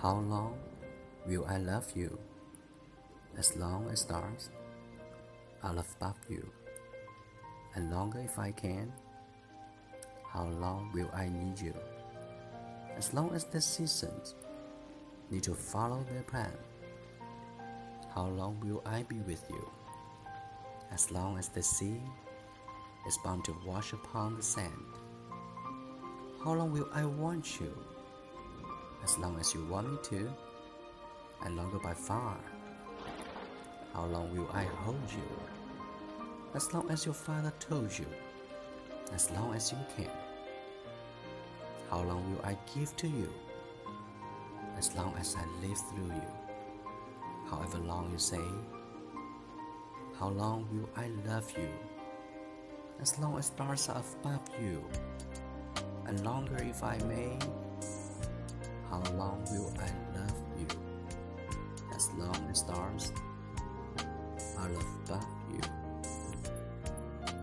How long will I love you? As long as stars I love above you, and longer if I can. How long will I need you? As long as the seasons need to follow their plan. How long will I be with you? As long as the sea is bound to wash upon the sand. How long will I want you? As long as you want me to, and longer by far. How long will I hold you? As long as your father told you, as long as you can. How long will I give to you? As long as I live through you. However long you say, how long will I love you? As long as stars are above you, and longer if I may. How long will I love you? As long as stars are above you.